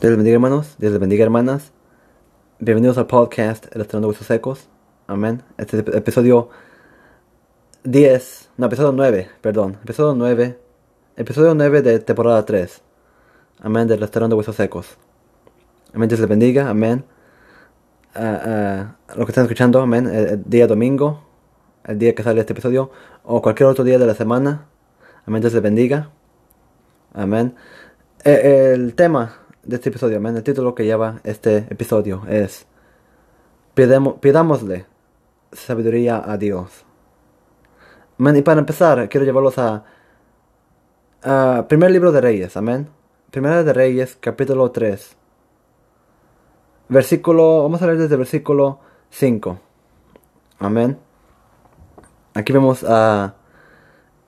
Dios les bendiga hermanos, Dios les bendiga hermanas. Bienvenidos al podcast El Estrenando Huesos Secos. Amén. Este es el episodio 10, no, episodio 9, perdón. Episodio 9, episodio 9 de temporada 3. Amén, del Estrenando Huesos Secos. Amén, Dios les bendiga, amén. Ah, ah, lo que están escuchando, amén, el, el día domingo, el día que sale este episodio, o cualquier otro día de la semana. Amén, Dios les bendiga. Amén. Eh, el tema de este episodio, amén, el título que lleva este episodio es Pidemo- Pidámosle sabiduría a Dios. Amén. Y para empezar, quiero llevarlos a, primer libro de Reyes, amén. Primera de Reyes, capítulo 3. Versículo, vamos a leer desde versículo 5. Amén. Aquí vemos a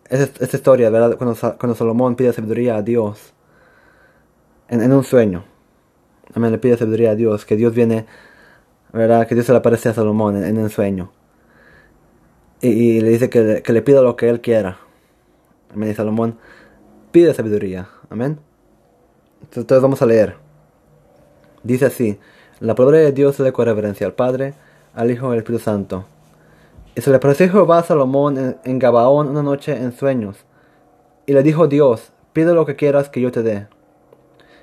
esta, esta historia, ¿verdad? Cuando, cuando Salomón pide sabiduría a Dios en, un sueño. Amén, le pide sabiduría a Dios, que Dios viene, ¿verdad? Que Dios se le aparece a Salomón en, en un sueño. Y, le dice que, le- que le pida lo que él quiera. Amén, y Salomón pide sabiduría. Amén. Entonces, vamos a leer. Dice así, la palabra de Dios es de reverencia al Padre, al Hijo y al Espíritu Santo. Y se le apareció Jehová a Salomón en, en Gabaón una noche en sueños. Y le dijo Dios, pide lo que quieras que yo te dé.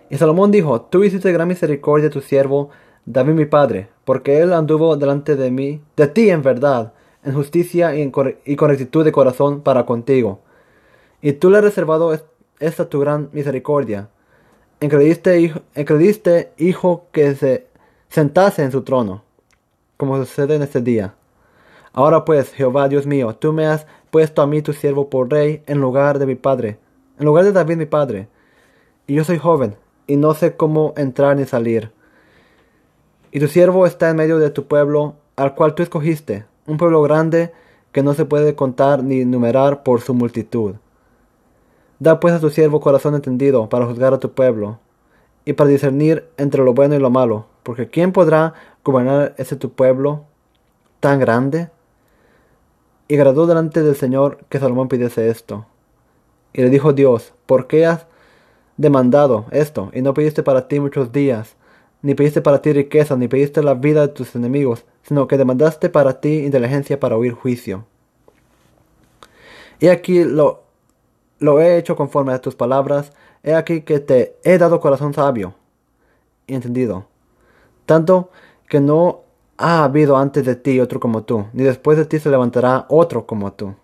Y Salomón dijo, tú hiciste gran misericordia a tu siervo David mi padre, porque él anduvo delante de mí, de ti en verdad, en justicia y, y con rectitud de corazón para contigo. Y tú le has reservado es- esta tu gran misericordia, en que le diste hijo, en que le diste hijo que se sentase en su trono, como sucede en este día. Ahora pues, Jehová Dios mío, tú me has puesto a mí tu siervo por rey en lugar de mi padre, en lugar de David mi padre. Y yo soy joven, y no sé cómo entrar ni salir. Y tu siervo está en medio de tu pueblo, al cual tú escogiste, un pueblo grande que no se puede contar ni numerar por su multitud. Da pues a tu siervo corazón entendido para juzgar a tu pueblo, y para discernir entre lo bueno y lo malo, porque ¿quién podrá gobernar ese tu pueblo tan grande? Y agradó delante del Señor que Salomón pidiese esto. Y le dijo Dios, ¿por qué has demandado esto, y no pediste para ti muchos días, ni pediste para ti riqueza, ni pediste la vida de tus enemigos, sino que demandaste para ti inteligencia para oír juicio. Y aquí lo, lo he hecho conforme a tus palabras, he aquí que te he dado corazón sabio y entendido, tanto que no ha habido antes de ti otro como tú, ni después de ti se levantará otro como tú.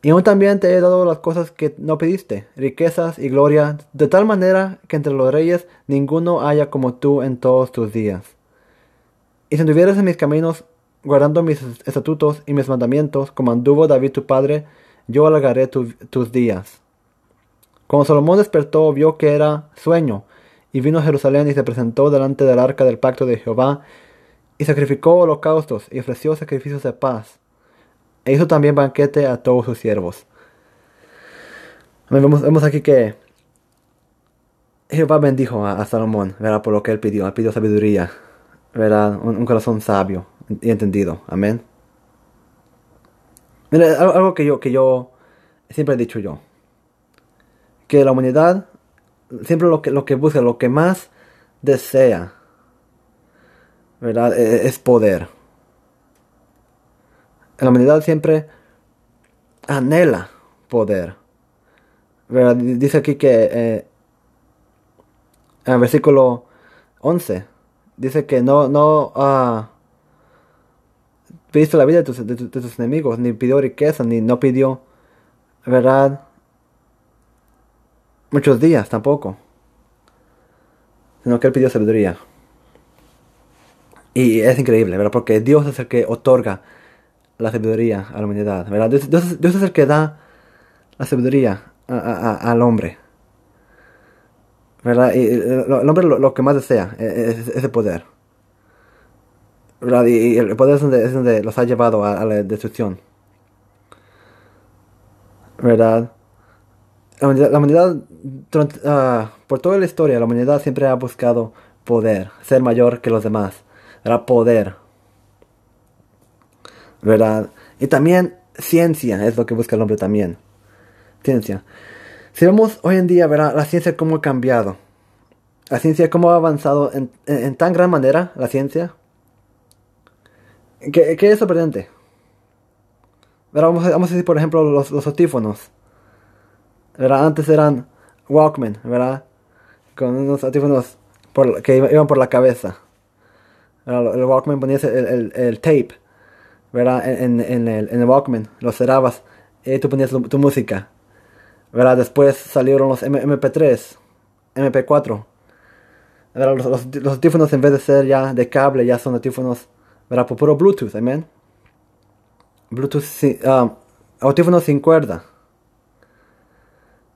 Y aún también te he dado las cosas que no pediste, riquezas y gloria, de tal manera que entre los reyes ninguno haya como tú en todos tus días. Y si anduvieras en mis caminos, guardando mis estatutos y mis mandamientos, como anduvo David tu padre, yo alargaré tu- tus días. Cuando Salomón despertó, vio que era sueño, y vino a Jerusalén y se presentó delante del arca del pacto de Jehová, y sacrificó holocaustos y ofreció sacrificios de paz. E hizo también banquete a todos sus siervos. Vemos, aquí que Jehová bendijo a, a Salomón, ¿verdad? Por lo que él pidió. Él pidió sabiduría, ¿verdad? Un, corazón sabio y entendido. Amén. Mira, algo, que yo, que yo siempre he dicho yo. Que la humanidad siempre lo que, lo que busca, lo que más desea, ¿verdad? E- Es poder. La humanidad siempre anhela poder. ¿Verdad? Dice aquí que eh, en el versículo 11 dice que no no ah, la vida de tus, de tu- de tus enemigos, ni pidió riqueza, ni no pidió, ¿verdad? Muchos días tampoco. Sino que él pidió sabiduría. Y es increíble, ¿verdad? Porque Dios es el que otorga la sabiduría a la humanidad, ¿verdad? Dios, Dios- es el que da la sabiduría al hombre. ¿Verdad? Y el hombre lo, que más desea eh, es, es el poder. ¿Verdad? Y, el poder es donde, es donde los ha llevado a, la destrucción. ¿Verdad? La humanidad, ah, por toda la historia, la humanidad siempre ha buscado poder, ser mayor que los demás. ¿Verdad? Poder. ¿Verdad? Y también ciencia es lo que busca el hombre también. Ciencia. Si vemos hoy en día, ¿verdad? La ciencia cómo ha cambiado. la ciencia, cómo ha avanzado en, en, tan gran manera la ciencia, que, que es sorprendente. Vamos, a, vamos a decir, por ejemplo, los, los audífonos. ¿verdad? Antes eran Walkman, ¿verdad? Con unos audífonos por, que iban por la cabeza. El Walkman ponías el, el, el tape, ¿verdad? En, en, el, en el Walkman, lo cerrabas y tú ponías tu, música. ¿verdad? Después salieron los MP3, MP4. Los, los, los, en vez de ser ya de cable, ya son audífonos, ¿verdad? Por puro Bluetooth, amén. Bluetooth, sin, um, sin cuerda.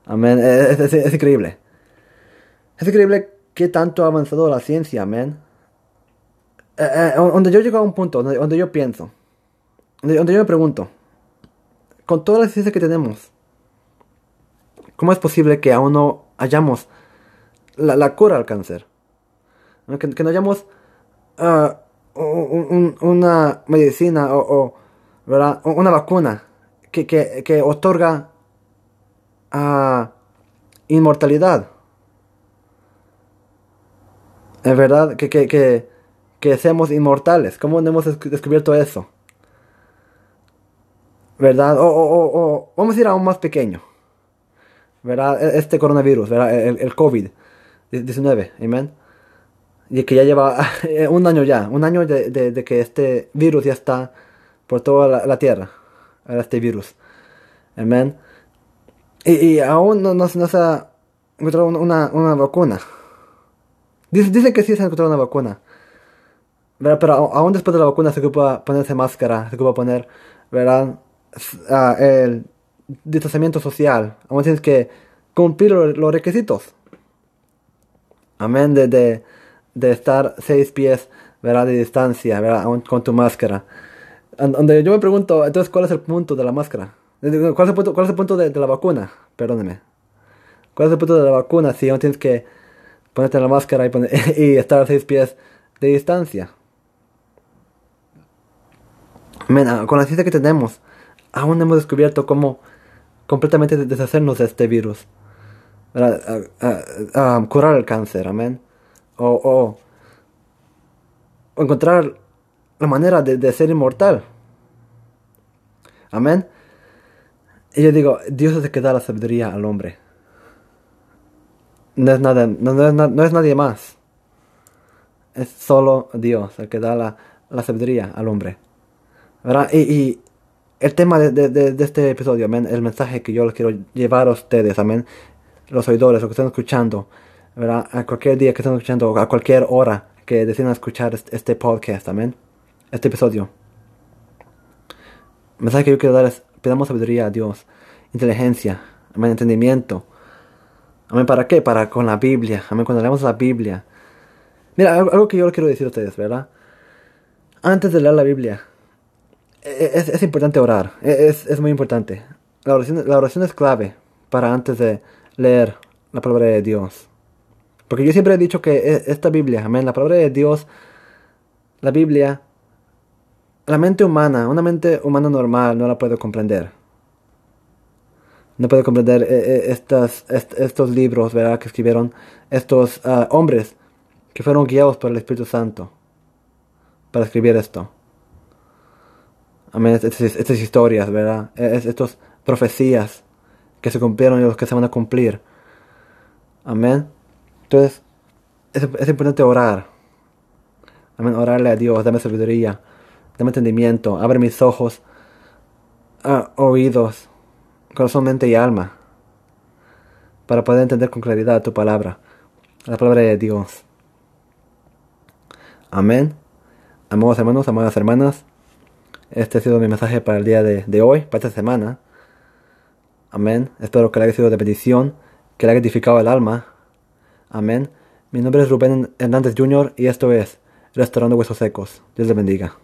Amén. Es, es, es, increíble. Es increíble que tanto ha avanzado la ciencia, amén. Eh, eh, donde yo llego a un punto, donde, donde yo pienso, donde, yo me pregunto, con toda la ciencia que tenemos, ¿cómo es posible que aún no hayamos la, cura al cáncer? Que, que no hayamos un, una medicina o, ¿verdad? una vacuna que, que, otorga uh, inmortalidad. Es verdad que, que, que, que seamos inmortales. ¿Cómo no hemos descubierto eso? ¿Verdad? O, vamos a ir aún más pequeño. ¿Verdad? E, este coronavirus, ¿verdad? El, el COVID-19, amén. Y que ya lleva un año ya, un año de, que este virus ya está por toda la, tierra. Este virus. Amén. Y, aún no, no, no, se ha encontrado una, una vacuna. Dice, dice, que sí se ha encontrado una vacuna. ¿verdad? Pero aún después de la vacuna se ocupa ponerse máscara, se ocupa poner, ¿verdad? Uh, el distanciamiento social. Aún tienes que cumplir los requisitos. Amén. De, de, estar seis pies. De distancia, con tu máscara. Donde yo me pregunto, entonces, ¿cuál es el punto de la máscara? ¿Cuál es el punto, cuál es el punto de, la vacuna? Perdóneme. ¿Cuál es el punto de la vacuna si aún tienes que ponerte la máscara y, estar a seis pies de distancia? Men, con la ciencia que tenemos, aún hemos descubierto cómo completamente deshacernos de este virus. Curar el cáncer, amén. O, o, encontrar la manera de, ser inmortal. Amén. Y yo digo, Dios es el que da la sabiduría al hombre. No es, nada, no, es, nadie más. Es solo Dios el que da la, la sabiduría al hombre. ¿Verdad? Y el tema de, de, de, este episodio, amén, el mensaje que yo les quiero llevar a ustedes, amén, los oidores, los que están escuchando, ¿verdad? A cualquier día que estén escuchando, a cualquier hora que decidan escuchar este, podcast, amén, este episodio. El mensaje que yo quiero dar es, pidamos sabiduría a Dios, inteligencia, amén, entendimiento. Amén, ¿para qué? Para con la Biblia, amén, cuando leemos la Biblia. Mira, algo que yo quiero decir a ustedes, ¿verdad? Antes de leer la Biblia, es, es importante orar, e-, es, es, muy importante. La oración, la oración es clave para antes de leer la palabra de Dios. Porque yo siempre he dicho que e-, esta Biblia, amén, la palabra de Dios, la Biblia, la mente humana, una mente humana normal no la puede comprender. No puede comprender estas, estos libros, ¿verdad? Que escribieron estos uh, hombres que fueron guiados por el Espíritu Santo para escribir esto. Amén. Estas, estas historias, ¿verdad? Estas profecías que se cumplieron y los que se van a cumplir. Amén. Entonces, es, importante orar. Amén. Orarle a Dios, dame sabiduría, dame entendimiento, abre mis ojos, uh, oídos, corazón, mente y alma, para poder entender con claridad tu palabra, la palabra de Dios. Amén. Amados hermanos, amadas hermanas, este ha sido mi mensaje para el día de, hoy, para esta semana. Amén. Espero que le haya sido de bendición, que le haya edificado el alma. Amén. Mi nombre es Rubén Hernández Jr. y esto es Restaurando Huesos Secos. Dios le bendiga.